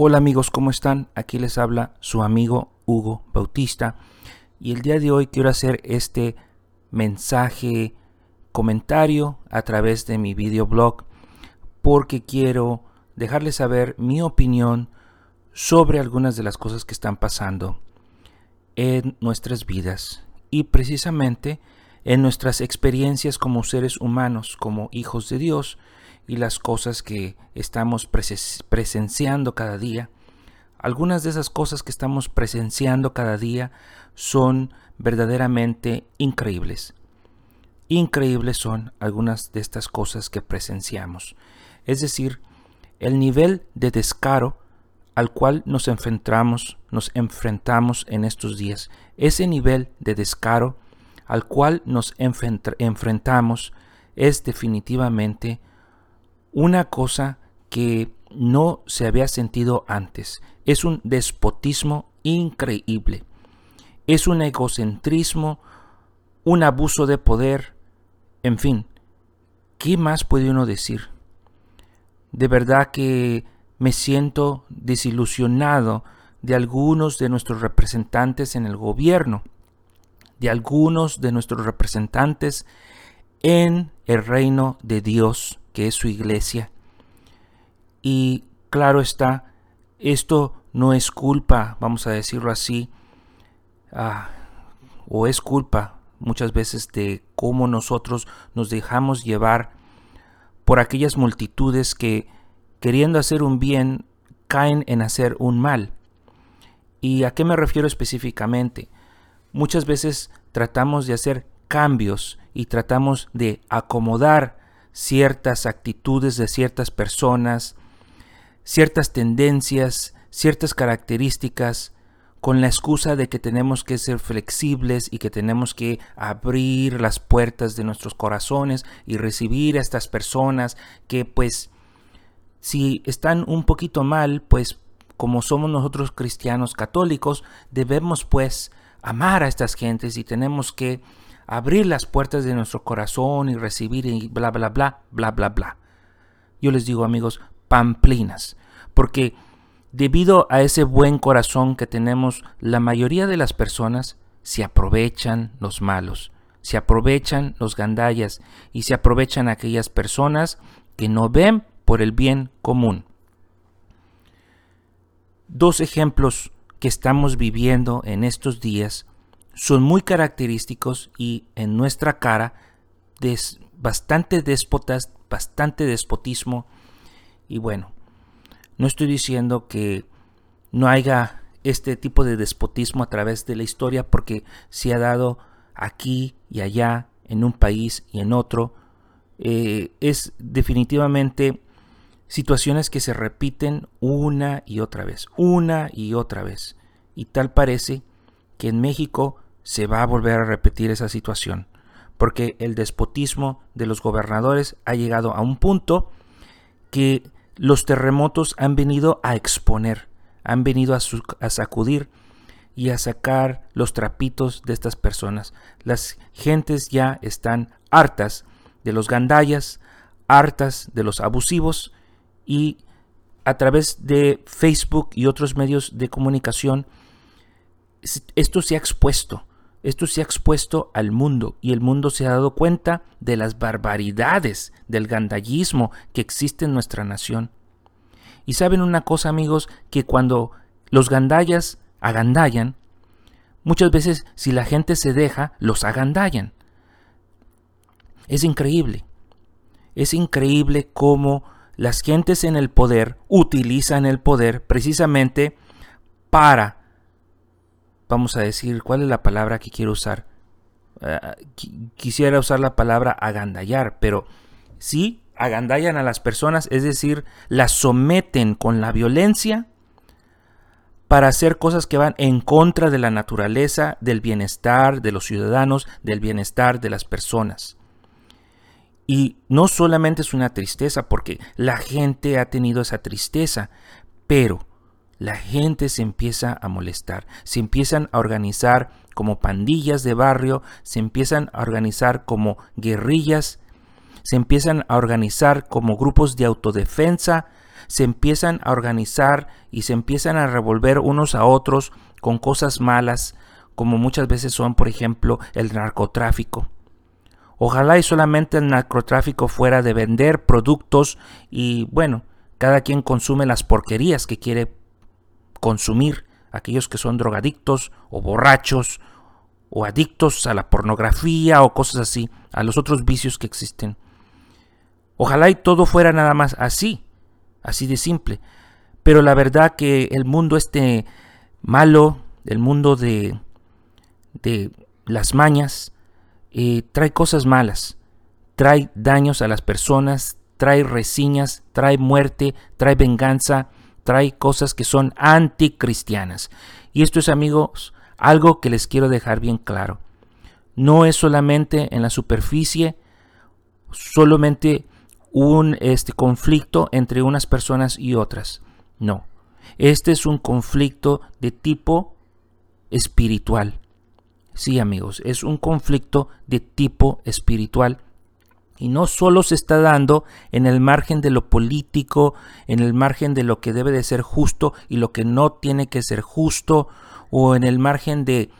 Hola amigos, ¿cómo están? Aquí les habla su amigo Hugo Bautista y el día de hoy quiero hacer este mensaje comentario a través de mi videoblog porque quiero dejarles saber mi opinión sobre algunas de las cosas que están pasando en nuestras vidas y precisamente en nuestras experiencias como seres humanos, como hijos de Dios y las cosas que estamos presenciando cada día. Algunas de esas cosas que estamos presenciando cada día son verdaderamente increíbles. Increíbles son algunas de estas cosas que presenciamos. Es decir, el nivel de descaro al cual nos enfrentamos, nos enfrentamos en estos días. Ese nivel de descaro al cual nos enfrentamos es definitivamente una cosa que no se había sentido antes. Es un despotismo increíble. Es un egocentrismo, un abuso de poder, en fin. ¿Qué más puede uno decir? De verdad que me siento desilusionado de algunos de nuestros representantes en el gobierno, de algunos de nuestros representantes en el reino de Dios que es su iglesia. Y claro está, esto no es culpa, vamos a decirlo así, ah, o es culpa muchas veces de cómo nosotros nos dejamos llevar por aquellas multitudes que, queriendo hacer un bien, caen en hacer un mal. ¿Y a qué me refiero específicamente? Muchas veces tratamos de hacer cambios y tratamos de acomodar ciertas actitudes de ciertas personas, ciertas tendencias, ciertas características, con la excusa de que tenemos que ser flexibles y que tenemos que abrir las puertas de nuestros corazones y recibir a estas personas que pues si están un poquito mal, pues como somos nosotros cristianos católicos, debemos pues amar a estas gentes y tenemos que abrir las puertas de nuestro corazón y recibir y bla, bla, bla, bla, bla, bla. Yo les digo amigos, pamplinas, porque debido a ese buen corazón que tenemos, la mayoría de las personas se aprovechan los malos, se aprovechan los gandallas y se aprovechan aquellas personas que no ven por el bien común. Dos ejemplos que estamos viviendo en estos días son muy característicos y en nuestra cara des, bastante déspotas, bastante despotismo. Y bueno, no estoy diciendo que no haya este tipo de despotismo a través de la historia porque se ha dado aquí y allá, en un país y en otro. Eh, es definitivamente situaciones que se repiten una y otra vez, una y otra vez. Y tal parece que en México se va a volver a repetir esa situación, porque el despotismo de los gobernadores ha llegado a un punto que los terremotos han venido a exponer, han venido a, sacudir y a sacar los trapitos de estas personas. Las gentes ya están hartas de los gandallas, hartas de los abusivos y a través de Facebook y otros medios de comunicación esto se ha expuesto. Esto se ha expuesto al mundo y el mundo se ha dado cuenta de las barbaridades del gandallismo que existe en nuestra nación. Y saben una cosa amigos, que cuando los gandallas agandallan, muchas veces si la gente se deja, los agandallan. Es increíble. Es increíble cómo las gentes en el poder utilizan el poder precisamente para vamos a decir, ¿cuál es la palabra que quiero usar? Eh, quisiera usar la palabra agandallar, pero sí agandallan a las personas, es decir, las someten con la violencia para hacer cosas que van en contra de la naturaleza, del bienestar de los ciudadanos, del bienestar de las personas. Y no solamente es una tristeza, porque la gente ha tenido esa tristeza, pero la gente se empieza a molestar, se empiezan a organizar como pandillas de barrio, se empiezan a organizar como guerrillas, se empiezan a organizar como grupos de autodefensa se empiezan a organizar y se empiezan a revolver unos a otros con cosas malas, como muchas veces son, por ejemplo, el narcotráfico. Ojalá y solamente el narcotráfico fuera de vender productos y bueno, cada quien consume las porquerías que quiere consumir, aquellos que son drogadictos o borrachos o adictos a la pornografía o cosas así, a los otros vicios que existen. Ojalá y todo fuera nada más así, así de simple. Pero la verdad que el mundo este malo, el mundo de, de las mañas, eh, trae cosas malas, trae daños a las personas, trae resiñas, trae muerte, trae venganza, trae cosas que son anticristianas. Y esto es, amigos, algo que les quiero dejar bien claro. No es solamente en la superficie, solamente un este, conflicto entre unas personas y otras. No, este es un conflicto de tipo espiritual. Sí, amigos, es un conflicto de tipo espiritual. Y no solo se está dando en el margen de lo político, en el margen de lo que debe de ser justo y lo que no tiene que ser justo, o en el margen de,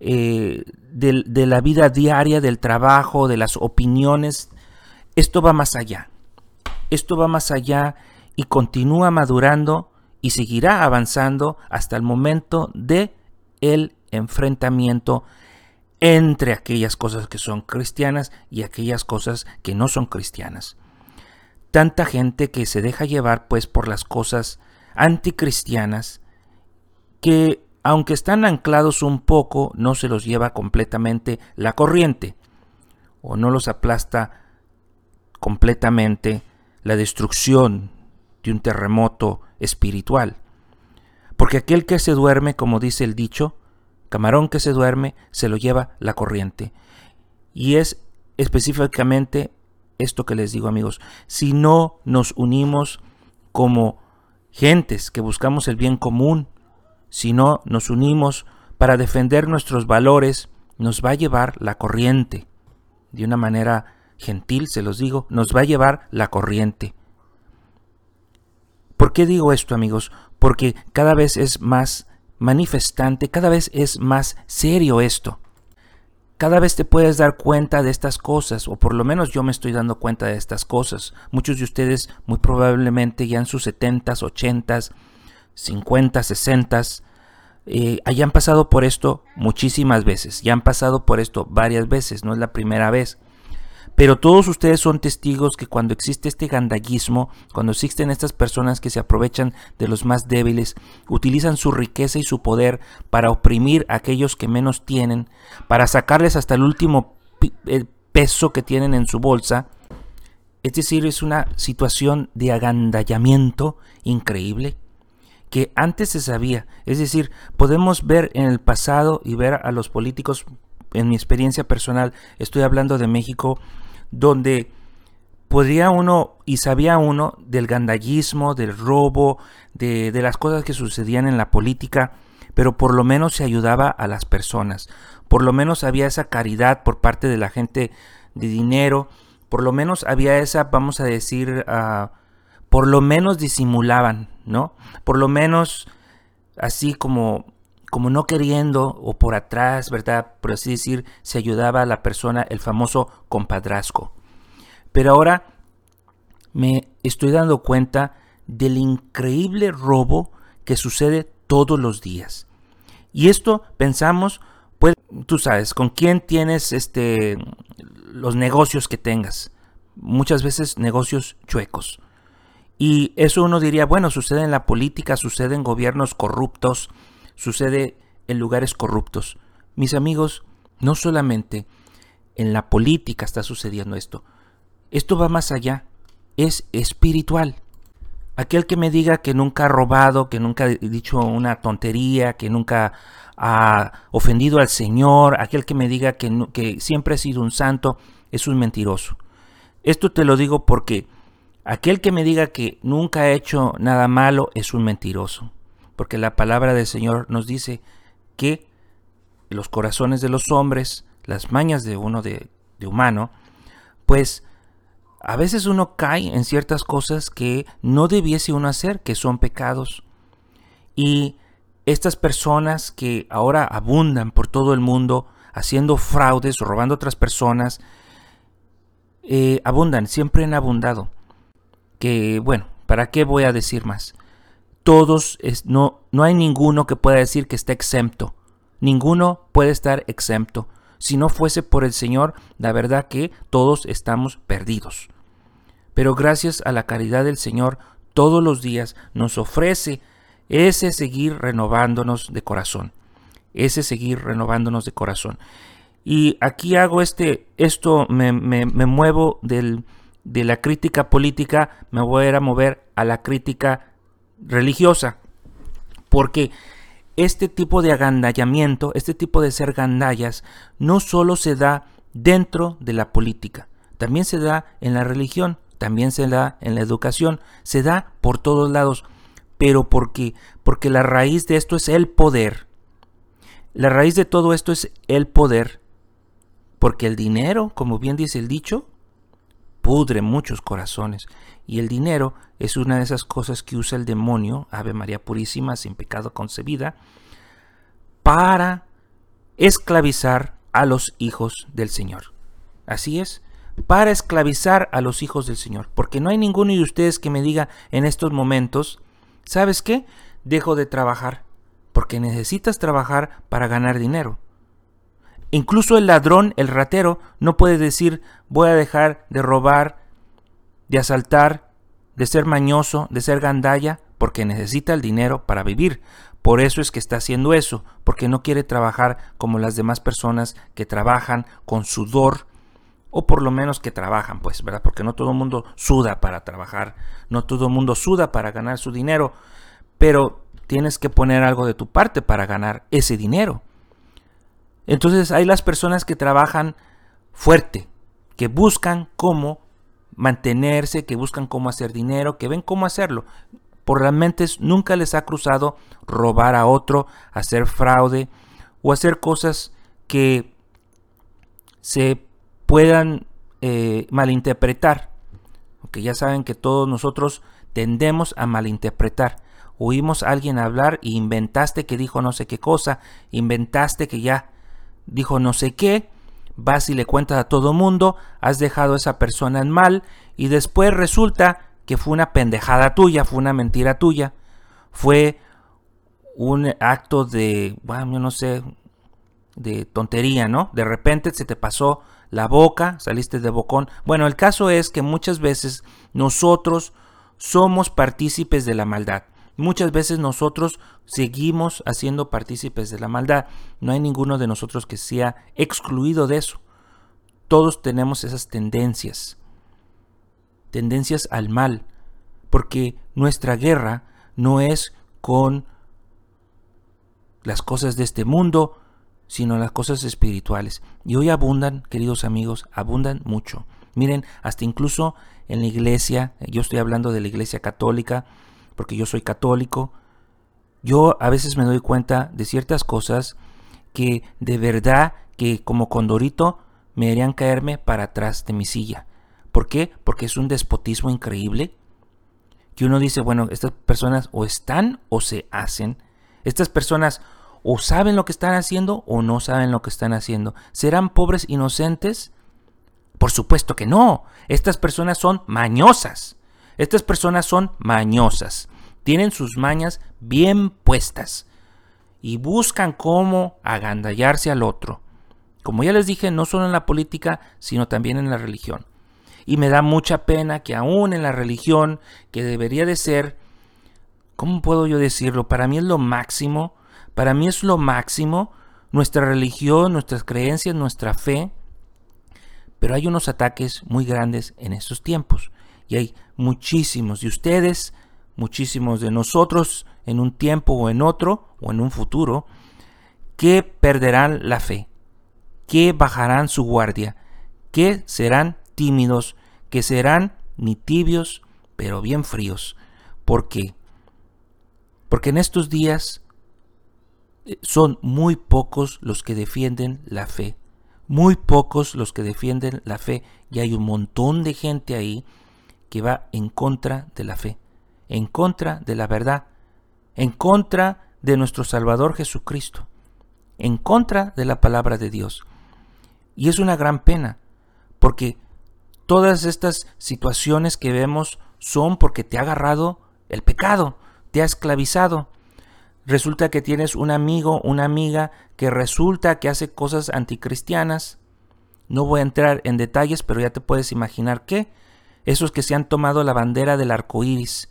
eh, de la vida diaria, del trabajo, de las opiniones. Esto va más allá. Esto va más allá y continúa madurando y seguirá avanzando hasta el momento de el enfrentamiento entre aquellas cosas que son cristianas y aquellas cosas que no son cristianas. Tanta gente que se deja llevar pues por las cosas anticristianas que aunque están anclados un poco no se los lleva completamente la corriente o no los aplasta completamente la destrucción de un terremoto espiritual. Porque aquel que se duerme, como dice el dicho, camarón que se duerme, se lo lleva la corriente. Y es específicamente esto que les digo amigos, si no nos unimos como gentes que buscamos el bien común, si no nos unimos para defender nuestros valores, nos va a llevar la corriente. De una manera gentil, se los digo, nos va a llevar la corriente. ¿Por qué digo esto amigos? Porque cada vez es más manifestante, cada vez es más serio esto. Cada vez te puedes dar cuenta de estas cosas, o por lo menos yo me estoy dando cuenta de estas cosas. Muchos de ustedes muy probablemente ya en sus 70s, 80s, 50 60 hayan pasado por esto muchísimas veces, ya han pasado por esto varias veces, no es la primera vez. Pero todos ustedes son testigos que cuando existe este gandallismo, cuando existen estas personas que se aprovechan de los más débiles, utilizan su riqueza y su poder para oprimir a aquellos que menos tienen, para sacarles hasta el último peso que tienen en su bolsa, es decir, es una situación de agandallamiento increíble que antes se sabía. Es decir, podemos ver en el pasado y ver a los políticos, en mi experiencia personal, estoy hablando de México, donde podría uno y sabía uno del gandallismo, del robo, de, las cosas que sucedían en la política, pero por lo menos se ayudaba a las personas, por lo menos había esa caridad por parte de la gente de dinero, por lo menos había esa, vamos a decir, ah, por lo menos disimulaban, ¿no? Por lo menos así como como no queriendo o por atrás, ¿verdad? Por así decir, se ayudaba a la persona, el famoso compadrazgo. Pero ahora me estoy dando cuenta del increíble robo que sucede todos los días. Y esto pensamos, pues tú sabes, con quién tienes este los negocios que tengas. Muchas veces negocios chuecos. Y eso uno diría, bueno, sucede en la política, sucede en gobiernos corruptos, sucede en lugares corruptos. Mis amigos, no solamente en la política está sucediendo esto. Esto va más allá. Es espiritual. Aquel que me diga que nunca ha robado, que nunca ha dicho una tontería, que nunca ha ofendido al Señor, aquel que me diga que, que siempre ha sido un santo, es un mentiroso. Esto te lo digo porque aquel que me diga que nunca ha hecho nada malo es un mentiroso porque la palabra del Señor nos dice que los corazones de los hombres, las mañas de uno de, humano, pues a veces uno cae en ciertas cosas que no debiese uno hacer, que son pecados. Y estas personas que ahora abundan por todo el mundo, haciendo fraudes, robando a otras personas, eh, abundan, siempre han abundado. Que bueno, ¿para qué voy a decir más? Todos, es, no, no hay ninguno que pueda decir que está exento. Ninguno puede estar exento. Si no fuese por el Señor, la verdad que todos estamos perdidos. Pero gracias a la caridad del Señor, todos los días nos ofrece ese seguir renovándonos de corazón. Ese seguir renovándonos de corazón. Y aquí hago este, esto me, me, muevo del, de la crítica política, me voy a, a mover a la crítica religiosa. Porque este tipo de agandallamiento, este tipo de ser gandallas, no solo se da dentro de la política, también se da en la religión, también se da en la educación, se da por todos lados, pero porque porque la raíz de esto es el poder. La raíz de todo esto es el poder, porque el dinero, como bien dice el dicho, pudre muchos corazones. Y el dinero es una de esas cosas que usa el demonio, Ave María Purísima, sin pecado concebida, para esclavizar a los hijos del Señor. Así es, para esclavizar a los hijos del Señor. Porque no hay ninguno de ustedes que me diga en estos momentos, ¿sabes qué? Dejo de trabajar. Porque necesitas trabajar para ganar dinero. Incluso el ladrón, el ratero, no puede decir voy a dejar de robar, de asaltar, de ser mañoso, de ser gandalla, porque necesita el dinero para vivir. Por eso es que está haciendo eso, porque no quiere trabajar como las demás personas que trabajan con sudor, o por lo menos que trabajan, pues, ¿verdad? Porque no todo el mundo suda para trabajar, no todo el mundo suda para ganar su dinero, pero tienes que poner algo de tu parte para ganar ese dinero. Entonces hay las personas que trabajan fuerte, que buscan cómo mantenerse, que buscan cómo hacer dinero, que ven cómo hacerlo. Por las mentes nunca les ha cruzado robar a otro, hacer fraude o hacer cosas que se puedan eh, malinterpretar. Porque ya saben que todos nosotros tendemos a malinterpretar. Oímos a alguien hablar y inventaste que dijo no sé qué cosa, inventaste que ya dijo no sé qué, vas y le cuentas a todo mundo, has dejado a esa persona en mal y después resulta que fue una pendejada tuya, fue una mentira tuya, fue un acto de, bueno, yo no sé, de tontería, ¿no? De repente se te pasó la boca, saliste de bocón. Bueno, el caso es que muchas veces nosotros somos partícipes de la maldad. Muchas veces nosotros seguimos haciendo partícipes de la maldad. No hay ninguno de nosotros que sea excluido de eso. Todos tenemos esas tendencias. Tendencias al mal. Porque nuestra guerra no es con las cosas de este mundo, sino las cosas espirituales. Y hoy abundan, queridos amigos, abundan mucho. Miren, hasta incluso en la iglesia, yo estoy hablando de la iglesia católica, porque yo soy católico, yo a veces me doy cuenta de ciertas cosas que de verdad que como condorito me harían caerme para atrás de mi silla. ¿Por qué? Porque es un despotismo increíble. Que uno dice, bueno, estas personas o están o se hacen. Estas personas o saben lo que están haciendo o no saben lo que están haciendo. ¿Serán pobres inocentes? Por supuesto que no. Estas personas son mañosas. Estas personas son mañosas, tienen sus mañas bien puestas y buscan cómo agandallarse al otro. Como ya les dije, no solo en la política, sino también en la religión. Y me da mucha pena que aún en la religión, que debería de ser, ¿cómo puedo yo decirlo? Para mí es lo máximo, para mí es lo máximo, nuestra religión, nuestras creencias, nuestra fe, pero hay unos ataques muy grandes en estos tiempos. Y hay muchísimos de ustedes, muchísimos de nosotros en un tiempo o en otro o en un futuro, que perderán la fe, que bajarán su guardia, que serán tímidos, que serán ni tibios, pero bien fríos. ¿Por qué? Porque en estos días eh, son muy pocos los que defienden la fe. muy pocos los que defienden la fe y hay un montón de gente ahí que va en contra de la fe, en contra de la verdad, en contra de nuestro Salvador Jesucristo, en contra de la palabra de Dios. Y es una gran pena, porque todas estas situaciones que vemos son porque te ha agarrado el pecado, te ha esclavizado. Resulta que tienes un amigo, una amiga que resulta que hace cosas anticristianas. No voy a entrar en detalles, pero ya te puedes imaginar que esos que se han tomado la bandera del arco iris.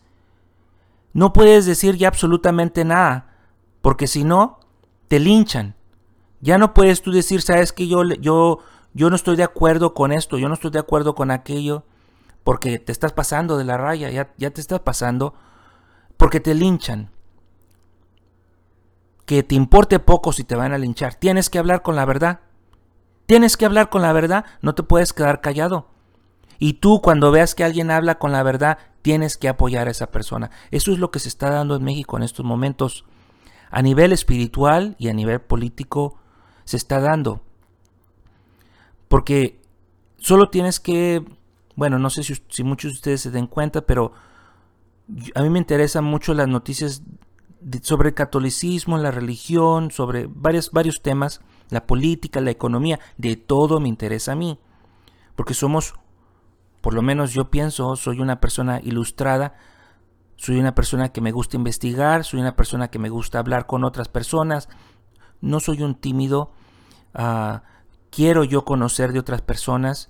No puedes decir ya absolutamente nada, porque si no, te linchan. Ya no puedes tú decir, sabes que yo, yo, yo no estoy de acuerdo con esto, yo no estoy de acuerdo con aquello, porque te estás pasando de la raya, ya, ya te estás pasando, porque te linchan. Que te importe poco si te van a linchar. Tienes que hablar con la verdad. Tienes que hablar con la verdad, no te puedes quedar callado. Y tú cuando veas que alguien habla con la verdad, tienes que apoyar a esa persona. Eso es lo que se está dando en México en estos momentos. A nivel espiritual y a nivel político se está dando. Porque solo tienes que, bueno, no sé si, muchos de ustedes se den cuenta, pero a mí me interesan mucho las noticias sobre el catolicismo, la religión, sobre varios, varios temas, la política, la economía, de todo me interesa a mí. Porque somos por lo menos yo pienso, soy una persona ilustrada, soy una persona que me gusta investigar, soy una persona que me gusta hablar con otras personas, no soy un tímido, ah, quiero yo conocer de otras personas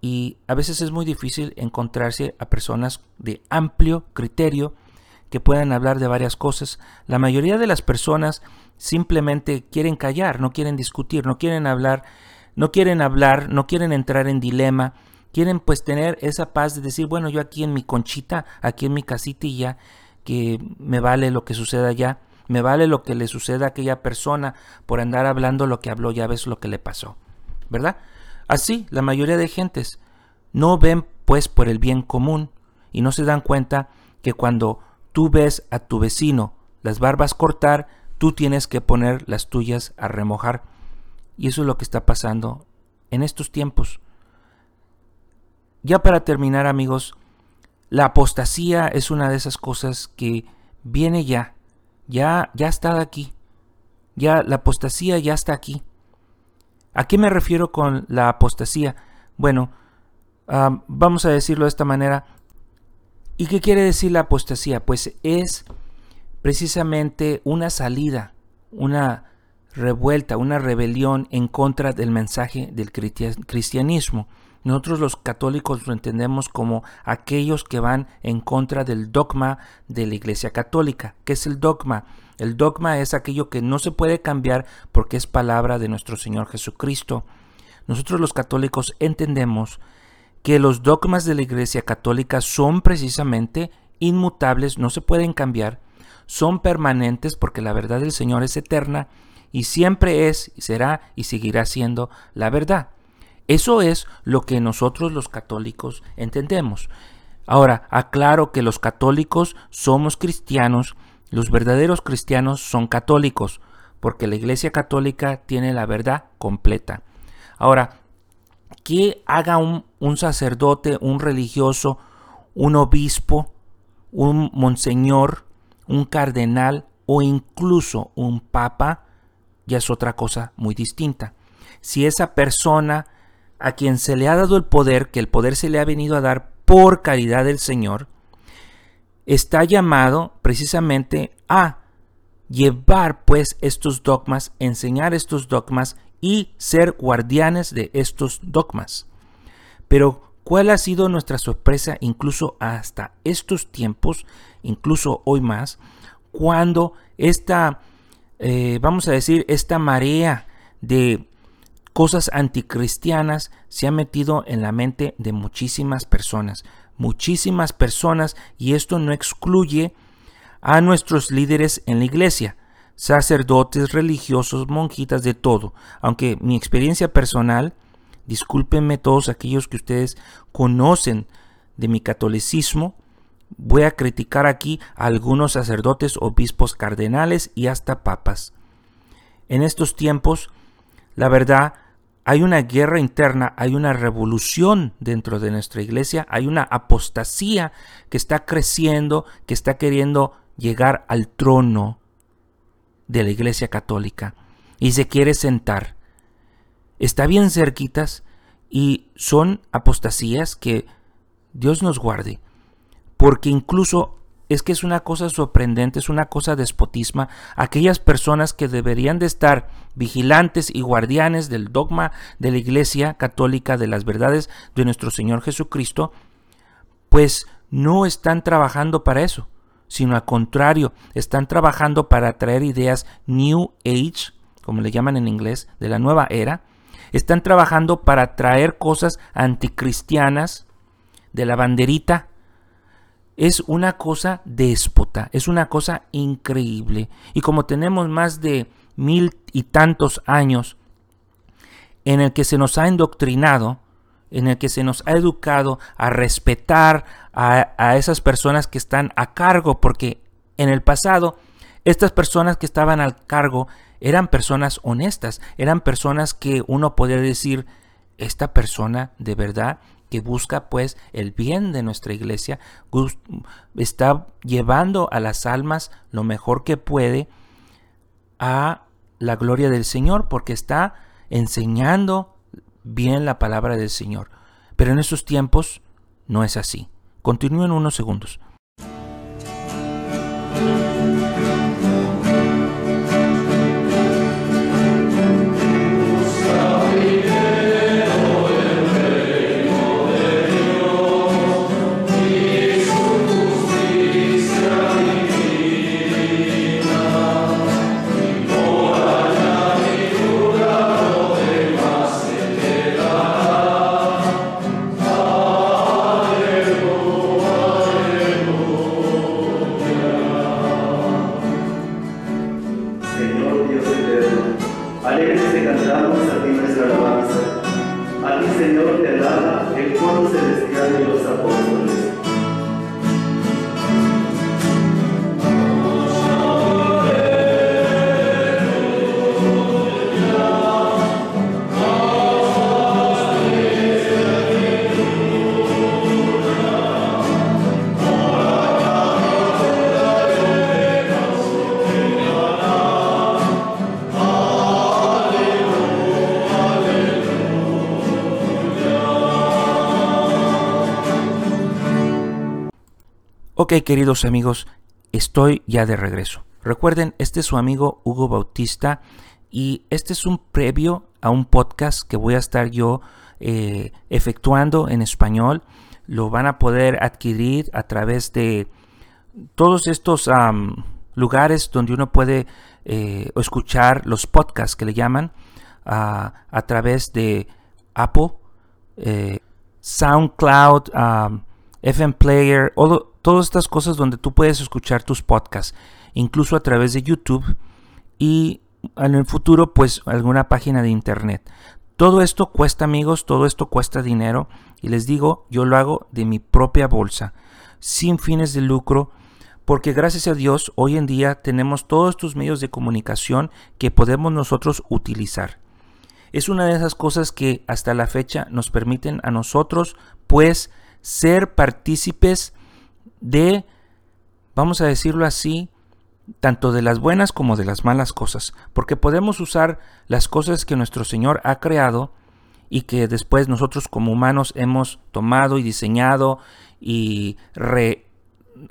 y a veces es muy difícil encontrarse a personas de amplio criterio que puedan hablar de varias cosas. La mayoría de las personas simplemente quieren callar, no quieren discutir, no quieren hablar, no quieren hablar, no quieren entrar en dilema, quieren pues tener esa paz de decir, bueno, yo aquí en mi conchita, aquí en mi casita ya, que me vale lo que suceda allá, me vale lo que le suceda a aquella persona por andar hablando lo que habló, ya ves lo que le pasó, ¿verdad? Así, la mayoría de gentes no ven pues por el bien común y no se dan cuenta que cuando tú ves a tu vecino las barbas cortar, tú tienes que poner las tuyas a remojar. Y eso es lo que está pasando en estos tiempos. Ya para terminar amigos, la apostasía es una de esas cosas que viene ya, ya, ya está aquí, ya la apostasía ya está aquí. ¿A qué me refiero con la apostasía? Bueno, vamos a decirlo de esta manera. ¿Y qué quiere decir la apostasía? Pues es precisamente una salida, una revuelta, una rebelión en contra del mensaje del cristianismo. Nosotros los católicos lo entendemos como aquellos que van en contra del dogma de la Iglesia Católica. ¿Qué es el dogma? El dogma es aquello que no se puede cambiar porque es palabra de nuestro Señor Jesucristo. Nosotros los católicos entendemos que los dogmas de la Iglesia Católica son precisamente inmutables, no se pueden cambiar, son permanentes porque la verdad del Señor es eterna y siempre es, será y seguirá siendo la verdad. Eso es lo que nosotros los católicos entendemos. Ahora, aclaro que los católicos somos cristianos, los verdaderos cristianos son católicos, porque la Iglesia Católica tiene la verdad completa. Ahora, que haga un, un sacerdote, un religioso, un obispo, un monseñor, un cardenal o incluso un papa, ya es otra cosa muy distinta. Si esa persona a quien se le ha dado el poder, que el poder se le ha venido a dar por caridad del Señor, está llamado precisamente a llevar pues estos dogmas, enseñar estos dogmas y ser guardianes de estos dogmas. Pero ¿cuál ha sido nuestra sorpresa incluso hasta estos tiempos, incluso hoy más, cuando esta, eh, vamos a decir, esta marea de cosas anticristianas se han metido en la mente de muchísimas personas, muchísimas personas, y esto no excluye a nuestros líderes en la iglesia, sacerdotes, religiosos, monjitas, de todo. Aunque mi experiencia personal, discúlpenme todos aquellos que ustedes conocen de mi catolicismo, voy a criticar aquí a algunos sacerdotes, obispos, cardenales y hasta papas. En estos tiempos, la verdad, hay una guerra interna, hay una revolución dentro de nuestra iglesia, hay una apostasía que está creciendo, que está queriendo llegar al trono de la iglesia católica y se quiere sentar. Está bien cerquitas y son apostasías que Dios nos guarde, porque incluso es que es una cosa sorprendente, es una cosa despotisma. Aquellas personas que deberían de estar vigilantes y guardianes del dogma de la Iglesia católica, de las verdades de nuestro Señor Jesucristo, pues no están trabajando para eso, sino al contrario, están trabajando para traer ideas New Age, como le llaman en inglés, de la nueva era. Están trabajando para traer cosas anticristianas de la banderita es una cosa déspota, es una cosa increíble. Y como tenemos más de mil y tantos años en el que se nos ha indoctrinado, en el que se nos ha educado a respetar a, a esas personas que están a cargo, porque en el pasado estas personas que estaban al cargo eran personas honestas, eran personas que uno podía decir, esta persona de verdad que busca pues el bien de nuestra iglesia, está llevando a las almas lo mejor que puede a la gloria del Señor, porque está enseñando bien la palabra del Señor. Pero en esos tiempos no es así. Continúen unos segundos. Ok, queridos amigos, estoy ya de regreso. Recuerden, este es su amigo Hugo Bautista y este es un previo a un podcast que voy a estar yo eh, efectuando en español. Lo van a poder adquirir a través de todos estos lugares donde uno puede eh, escuchar los podcasts que le llaman a través de Apple, eh, SoundCloud, FM Player, todas estas cosas donde tú puedes escuchar tus podcasts, incluso a través de YouTube y en el futuro pues alguna página de internet. Todo esto cuesta amigos, todo esto cuesta dinero y les digo, yo lo hago de mi propia bolsa, sin fines de lucro, porque gracias a Dios hoy en día tenemos todos estos medios de comunicación que podemos nosotros utilizar. Es una de esas cosas que hasta la fecha nos permiten a nosotros pues ser partícipes de, vamos a decirlo así, tanto de las buenas como de las malas cosas, porque podemos usar las cosas que nuestro Señor ha creado y que después nosotros como humanos hemos tomado y diseñado y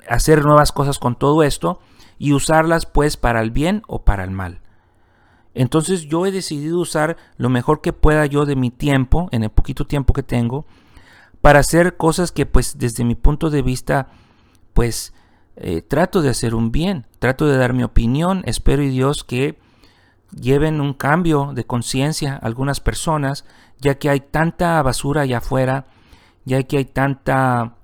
hacer nuevas cosas con todo esto y usarlas pues para el bien o para el mal. Entonces yo he decidido usar lo mejor que pueda yo de mi tiempo, en el poquito tiempo que tengo, para hacer cosas que pues desde mi punto de vista pues eh, trato de hacer un bien, trato de dar mi opinión, espero y Dios que lleven un cambio de conciencia algunas personas, ya que hay tanta basura allá afuera, ya que hay tanta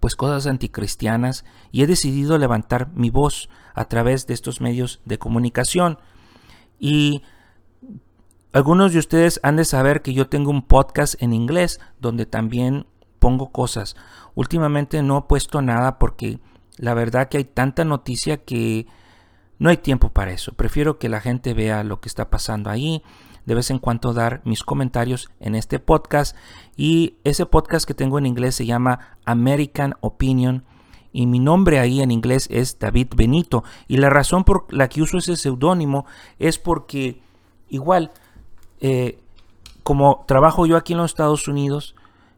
pues cosas anticristianas y he decidido levantar mi voz a través de estos medios de comunicación. Y algunos de ustedes han de saber que yo tengo un podcast en inglés donde también pongo cosas. Últimamente no he puesto nada porque la verdad que hay tanta noticia que No hay tiempo para eso. Prefiero que la gente vea lo que está pasando ahí. De vez en cuando dar mis comentarios en este podcast. Y ese podcast que tengo en inglés se llama American Opinion. Y mi nombre ahí en inglés es David Benito. Y la razón por la que uso ese seudónimo es porque igual, eh, como trabajo yo aquí en los Estados Unidos,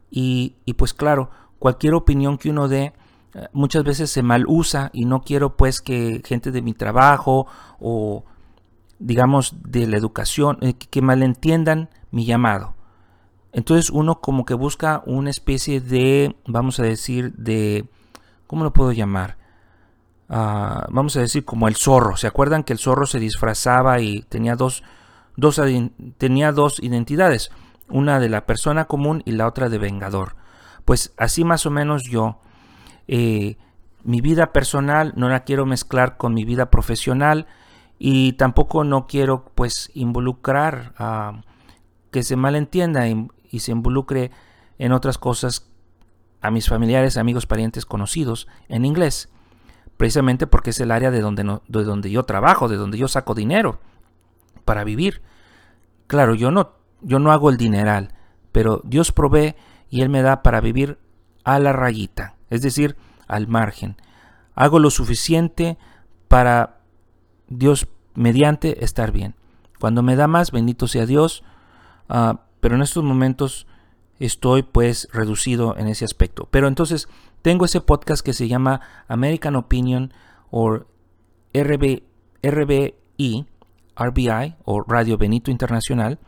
y, y pues claro, cualquier opinión que uno dé eh, muchas veces se mal usa y no quiero pues que gente de mi trabajo o digamos de la educación eh, que malentiendan mi llamado. Entonces uno como que busca una especie de, vamos a decir, de, ¿cómo lo puedo llamar? Ah, vamos a decir como el zorro. ¿Se acuerdan que el zorro se disfrazaba y tenía dos, dos, tenía dos identidades? Una de la persona común y la otra de vengador. Pues así más o menos yo eh, mi vida personal no la quiero mezclar con mi vida profesional y tampoco no quiero pues involucrar que se malentienda y, se involucre en otras cosas a mis familiares, amigos, parientes, conocidos en inglés, precisamente porque es el área de donde, no, de donde yo trabajo, de donde yo saco dinero para vivir. Claro, yo no, yo no hago el dineral, pero Dios provee y Él me da para vivir a la rayita es decir, al margen. Hago lo suficiente para Dios mediante estar bien. Cuando me da más, bendito sea Dios, ah, pero en estos momentos estoy pues reducido en ese aspecto. Pero entonces tengo ese podcast que se llama American Opinion o RB, RBI, RBI o Radio Benito Internacional,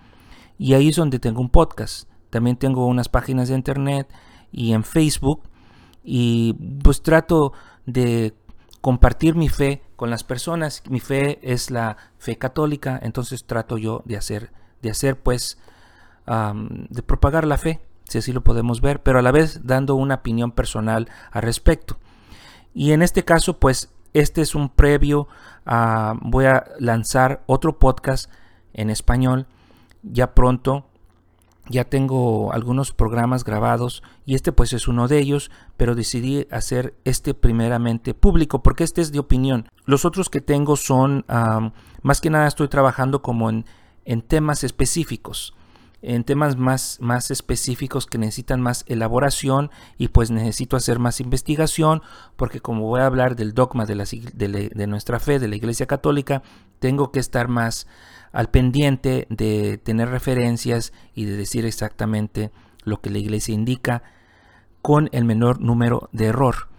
y ahí es donde tengo un podcast. También tengo unas páginas de internet y en Facebook y pues trato de compartir mi fe con las personas. Mi fe es la fe católica, entonces trato yo de hacer, de hacer pues, de propagar la fe, si así lo podemos ver, pero a la vez dando una opinión personal al respecto. Y en este caso, pues, este es un previo a, voy a lanzar otro podcast en español ya pronto ya tengo algunos programas grabados y este pues es uno de ellos, pero decidí hacer este primeramente público porque este es de opinión. Los otros que tengo son, más que nada estoy trabajando como en, en temas específicos en temas más, más específicos que necesitan más elaboración y pues necesito hacer más investigación porque como voy a hablar del dogma de, la, de, de nuestra fe, de la Iglesia Católica, tengo que estar más al pendiente de tener referencias y de decir exactamente lo que la iglesia indica con el menor número de error.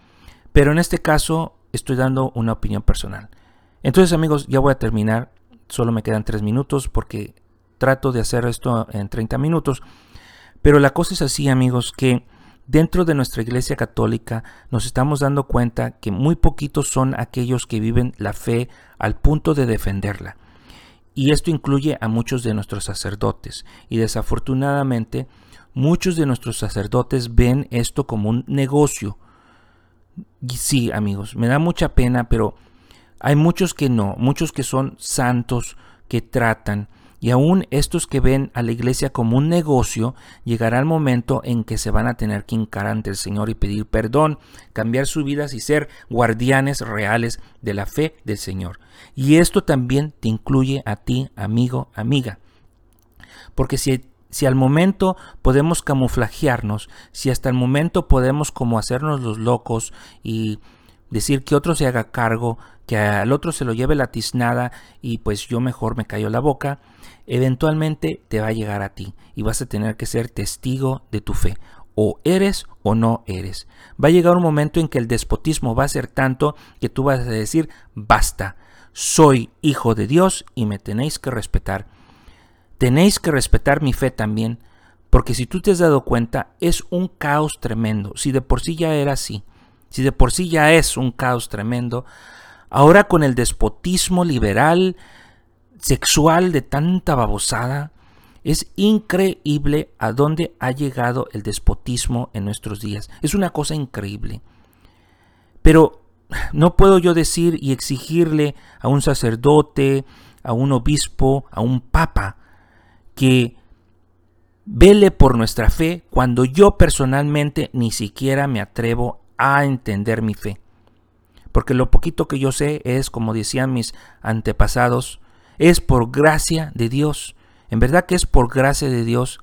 Pero en este caso estoy dando una opinión personal. Entonces amigos, ya voy a terminar. Solo me quedan tres minutos porque trato de hacer esto en 30 minutos. Pero la cosa es así amigos que dentro de nuestra iglesia católica nos estamos dando cuenta que muy poquitos son aquellos que viven la fe al punto de defenderla. Y esto incluye a muchos de nuestros sacerdotes. Y desafortunadamente, muchos de nuestros sacerdotes ven esto como un negocio. Y sí, amigos, me da mucha pena, pero hay muchos que no, muchos que son santos, que tratan, y aún estos que ven a la iglesia como un negocio, llegará el momento en que se van a tener que hincar ante el Señor y pedir perdón, cambiar sus vidas y ser guardianes reales de la fe del Señor. Y esto también te incluye a ti, amigo, amiga. Porque si si al momento podemos camuflajearnos, si hasta el momento podemos como hacernos los locos y decir que otro se haga cargo, que al otro se lo lleve la tiznada y pues yo mejor me callo la boca, eventualmente te va a llegar a ti y vas a tener que ser testigo de tu fe. O eres o no eres. Va a llegar un momento en que el despotismo va a ser tanto que tú vas a decir, basta, soy hijo de Dios y me tenéis que respetar. Tenéis que respetar mi fe también, porque si tú te has dado cuenta, es un caos tremendo. Si de por sí ya era así, si de por sí ya es un caos tremendo, ahora con el despotismo liberal, sexual de tanta babosada, es increíble a dónde ha llegado el despotismo en nuestros días. Es una cosa increíble. Pero no puedo yo decir y exigirle a un sacerdote, a un obispo, a un papa, que vele por nuestra fe cuando yo personalmente ni siquiera me atrevo a entender mi fe. Porque lo poquito que yo sé es, como decían mis antepasados, es por gracia de Dios. En verdad que es por gracia de Dios,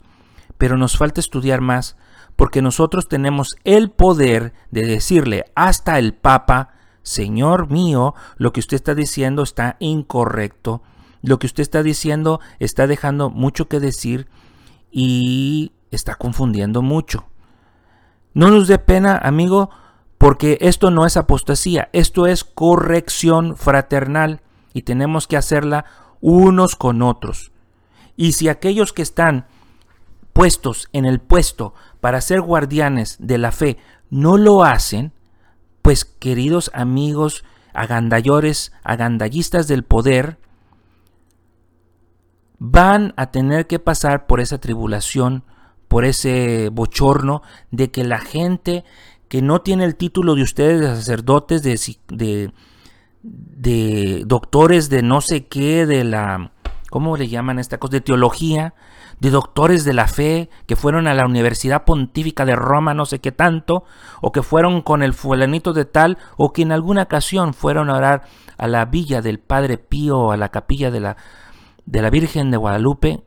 pero nos falta estudiar más, porque nosotros tenemos el poder de decirle hasta el Papa, Señor mío, lo que usted está diciendo está incorrecto, lo que usted está diciendo está dejando mucho que decir y está confundiendo mucho. No nos dé pena, amigo, porque esto no es apostasía, esto es corrección fraternal y tenemos que hacerla unos con otros. Y si aquellos que están puestos en el puesto para ser guardianes de la fe no lo hacen, pues queridos amigos agandallores, agandallistas del poder, van a tener que pasar por esa tribulación, por ese bochorno de que la gente que no tiene el título de ustedes de sacerdotes, de, de, doctores de no sé qué, de la, ¿cómo le llaman esta cosa? De teología, de doctores de la fe que fueron a la Universidad Pontífica de Roma, no sé qué tanto, o que fueron con el fulanito de tal, o que en alguna ocasión fueron a orar a la villa del Padre Pío, a la capilla de la, de la Virgen de Guadalupe,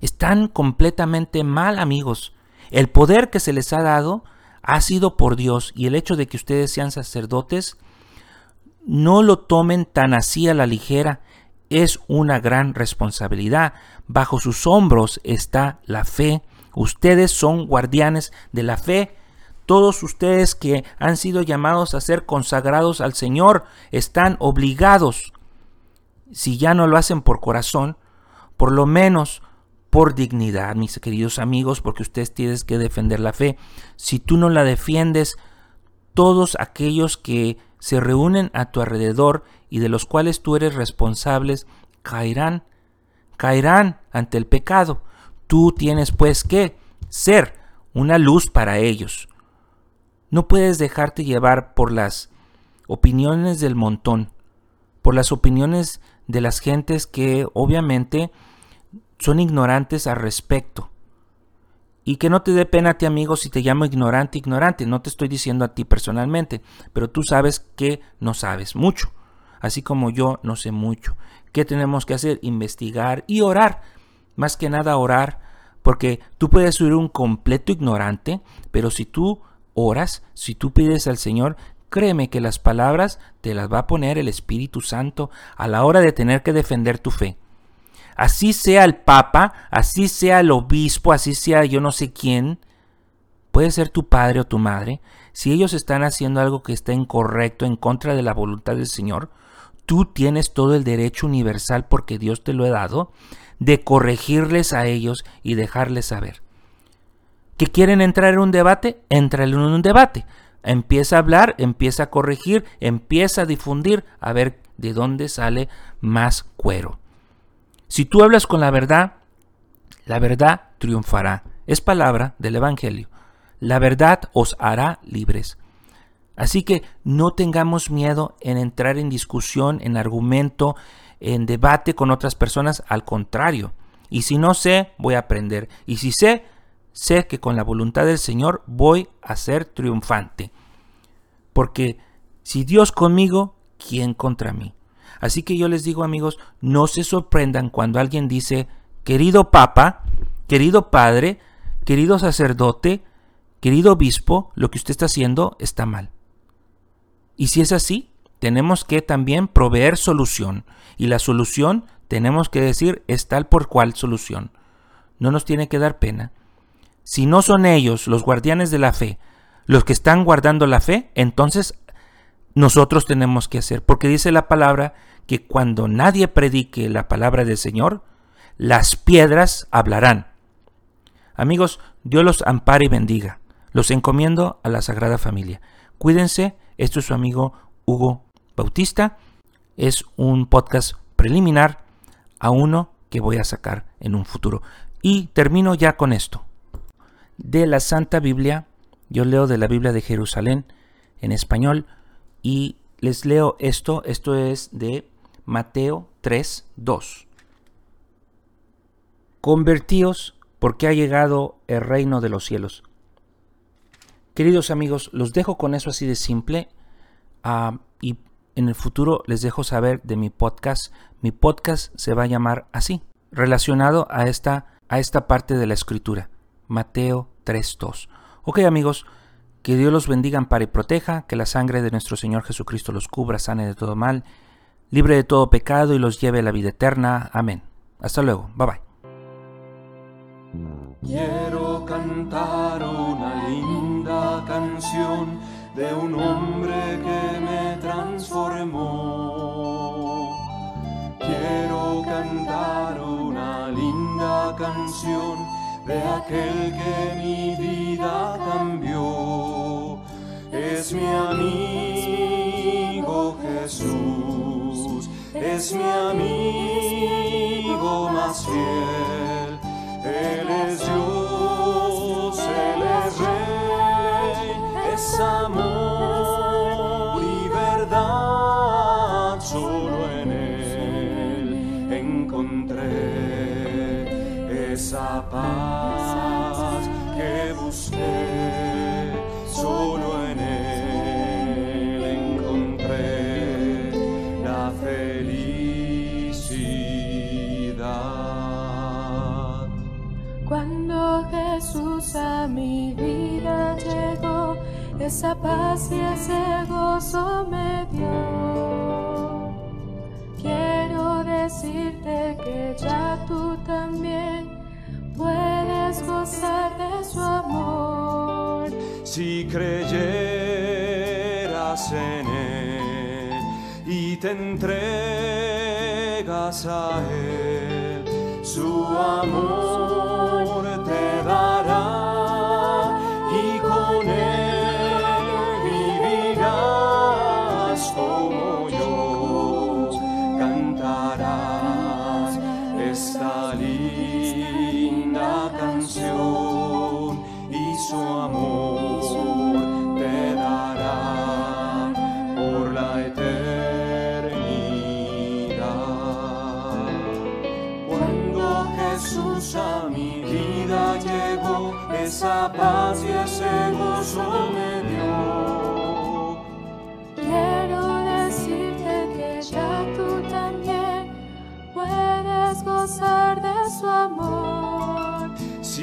están completamente mal, amigos. El poder que se les ha dado ha sido por Dios y el hecho de que ustedes sean sacerdotes, no lo tomen tan así a la ligera, es una gran responsabilidad. Bajo sus hombros está la fe. Ustedes son guardianes de la fe. Todos ustedes que han sido llamados a ser consagrados al Señor están obligados, si ya no lo hacen por corazón, por lo menos por dignidad, mis queridos amigos, porque ustedes tienen que defender la fe. Si tú no la defiendes, todos aquellos que se reúnen a tu alrededor y de los cuales tú eres responsables, caerán, caerán ante el pecado. Tú tienes pues que ser una luz para ellos. No puedes dejarte llevar por las opiniones del montón, por las opiniones de las gentes que obviamente son ignorantes al respecto. Y que no te dé pena a ti, amigo, si te llamo ignorante, ignorante. No te estoy diciendo a ti personalmente, pero tú sabes que no sabes mucho. Así como yo no sé mucho. ¿Qué tenemos que hacer? Investigar y orar. Más que nada orar, porque tú puedes ser un completo ignorante, pero si tú oras, si tú pides al Señor, créeme que las palabras te las va a poner el Espíritu Santo a la hora de tener que defender tu fe así sea el papa, así sea el obispo, así sea yo no sé quién, puede ser tu padre o tu madre, si ellos están haciendo algo que está incorrecto, en contra de la voluntad del Señor, tú tienes todo el derecho universal porque Dios te lo ha dado de corregirles a ellos y dejarles saber. ¿Que quieren entrar en un debate? Entra en un debate. Empieza a hablar, empieza a corregir, empieza a difundir, a ver de dónde sale más cuero. Si tú hablas con la verdad, la verdad triunfará. Es palabra del Evangelio. La verdad os hará libres. Así que no tengamos miedo en entrar en discusión, en argumento, en debate con otras personas. Al contrario. Y si no sé, voy a aprender. Y si sé, sé que con la voluntad del Señor voy a ser triunfante. Porque si Dios conmigo, ¿quién contra mí? Así que yo les digo amigos, no se sorprendan cuando alguien dice, querido papa, querido padre, querido sacerdote, querido obispo, lo que usted está haciendo está mal. Y si es así, tenemos que también proveer solución. Y la solución, tenemos que decir, es tal por cual solución. No nos tiene que dar pena. Si no son ellos los guardianes de la fe, los que están guardando la fe, entonces nosotros tenemos que hacer. Porque dice la palabra que cuando nadie predique la palabra del Señor, las piedras hablarán. Amigos, Dios los ampare y bendiga. Los encomiendo a la Sagrada Familia. Cuídense, esto es su amigo Hugo Bautista. Es un podcast preliminar a uno que voy a sacar en un futuro. Y termino ya con esto. De la Santa Biblia, yo leo de la Biblia de Jerusalén en español y les leo esto. Esto es de Mateo 3, 2. Convertíos porque ha llegado el reino de los cielos. Queridos amigos, los dejo con eso así de simple. Ah, y en el futuro les dejo saber de mi podcast. Mi podcast se va a llamar así, relacionado a esta, a esta parte de la escritura. Mateo 3.2. Ok amigos, que Dios los bendiga, ampare y proteja, que la sangre de nuestro Señor Jesucristo los cubra, sane de todo mal, libre de todo pecado y los lleve a la vida eterna. Amén. Hasta luego. Bye bye. Quiero cantar una linda canción de un hombre que me transformó. Quiero cantar una linda canción de aquel que mi vida cambió. Es mi amigo Jesús, es mi amigo más fiel. Él es Dios, Él es Rey, es amor A mi vida llegó, esa paz y ese gozo me dio. Quiero decirte que ya tú también puedes gozar de su amor. Si creyeras en Él y te entregas a Él, su amor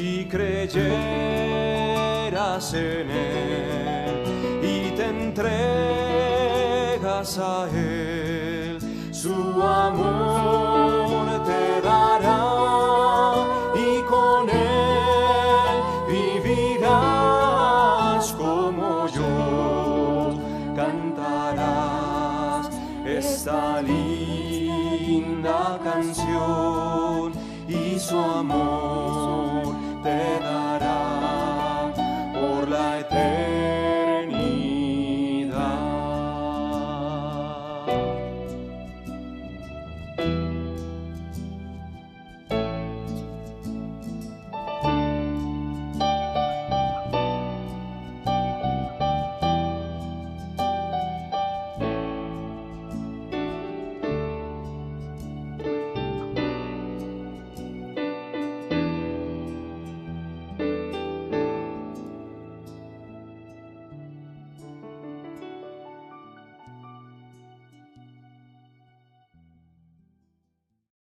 Si creyeras en Él y te entregas a Él, su amor te dará y con Él vivirás como yo, cantarás esta linda canción y su amor te